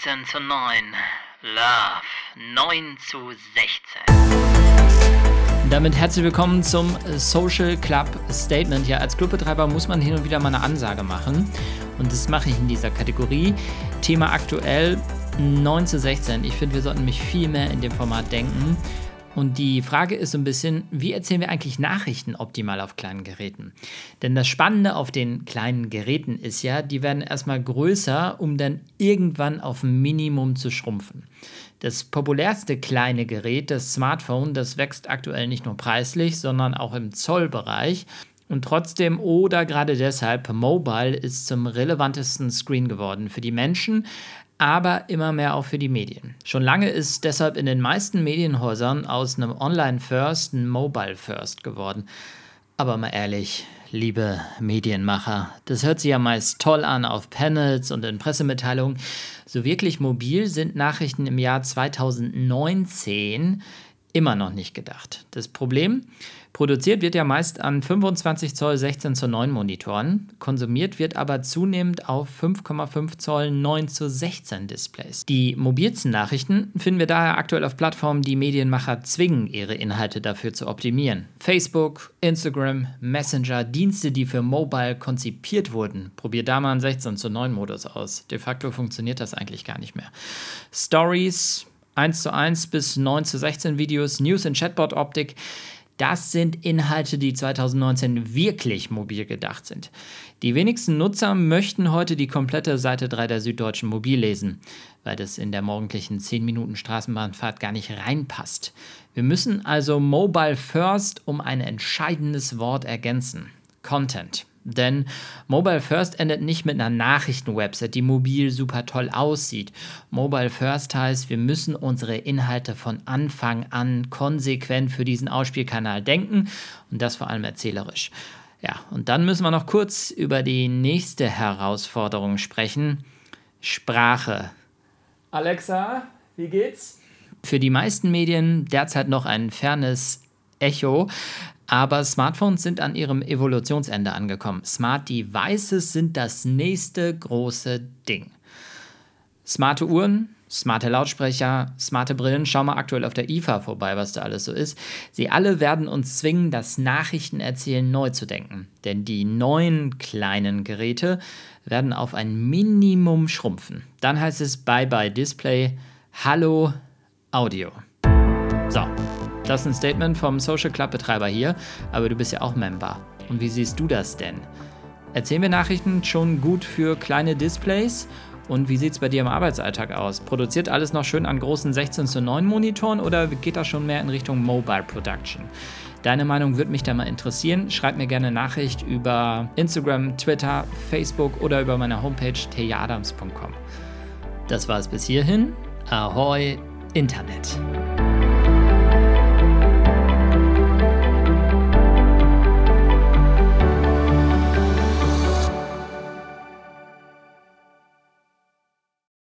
16 zu 9. Love 9 zu 16. Damit herzlich willkommen zum Social Club Statement. Ja, als Clubbetreiber muss man hin und wieder mal eine Ansage machen. Und das mache ich in dieser Kategorie. Thema aktuell 9 zu 16. Ich finde, wir sollten nämlich viel mehr in dem Format denken. Und die Frage ist so ein bisschen, wie erzählen wir eigentlich Nachrichten optimal auf kleinen Geräten? Denn das Spannende auf den kleinen Geräten ist ja, die werden erstmal größer, um dann irgendwann auf ein Minimum zu schrumpfen. Das populärste kleine Gerät, das Smartphone, das wächst aktuell nicht nur preislich, sondern auch im Zollbereich. Und trotzdem oder gerade deshalb, Mobile ist zum relevantesten Screen geworden für die Menschen, aber immer mehr auch für die Medien. Schon lange ist deshalb in den meisten Medienhäusern aus einem Online-First ein Mobile-First geworden. Aber mal ehrlich, liebe Medienmacher, das hört sich ja meist toll an auf Panels und in Pressemitteilungen. So wirklich mobil sind Nachrichten im Jahr 2019 immer noch nicht gedacht. Das Problem, produziert wird ja meist an 25 Zoll 16 zu 9 Monitoren, konsumiert wird aber zunehmend auf 5,5 Zoll 9 zu 16 Displays. Die mobilsten Nachrichten finden wir daher aktuell auf Plattformen, die Medienmacher zwingen, ihre Inhalte dafür zu optimieren. Facebook, Instagram, Messenger, Dienste, die für Mobile konzipiert wurden. Probier da mal einen 16 zu 9 Modus aus. De facto funktioniert das eigentlich gar nicht mehr. Stories, 1 zu 1 bis 9 zu 16 Videos, News in Chatbot-Optik. Das sind Inhalte, die 2019 wirklich mobil gedacht sind. Die wenigsten Nutzer möchten heute die komplette Seite 3 der Süddeutschen Mobil lesen, weil das in der morgendlichen 10 Minuten Straßenbahnfahrt gar nicht reinpasst. Wir müssen also Mobile First um ein entscheidendes Wort ergänzen. Content. Denn Mobile First endet nicht mit einer Nachrichtenwebsite, die mobil super toll aussieht. Mobile First heißt, wir müssen unsere Inhalte von Anfang an konsequent für diesen Ausspielkanal denken und das vor allem erzählerisch. Ja, und dann müssen wir noch kurz über die nächste Herausforderung sprechen. Sprache. Alexa, wie geht's? Für die meisten Medien derzeit noch ein fernes Echo. Aber Smartphones sind an ihrem Evolutionsende angekommen. Smart Devices sind das nächste große Ding. Smarte Uhren, smarte Lautsprecher, smarte Brillen. Schau mal aktuell auf der IFA vorbei, was da alles so ist. Sie alle werden uns zwingen, das Nachrichtenerzählen neu zu denken. Denn die neuen kleinen Geräte werden auf ein Minimum schrumpfen. Dann heißt es Bye-bye Display, Hallo Audio. So, das ist ein Statement vom Social Club Betreiber hier, aber du bist ja auch Member. Und wie siehst du das denn? Erzählen wir Nachrichten schon gut für kleine Displays? Und wie sieht es bei dir im Arbeitsalltag aus? Produziert alles noch schön an großen 16 zu 9 Monitoren oder geht das schon mehr in Richtung Mobile Production? Deine Meinung würde mich da mal interessieren. Schreib mir gerne Nachricht über Instagram, Twitter, Facebook oder über meine Homepage tejadams.com. Das war es bis hierhin. Ahoi, Internet.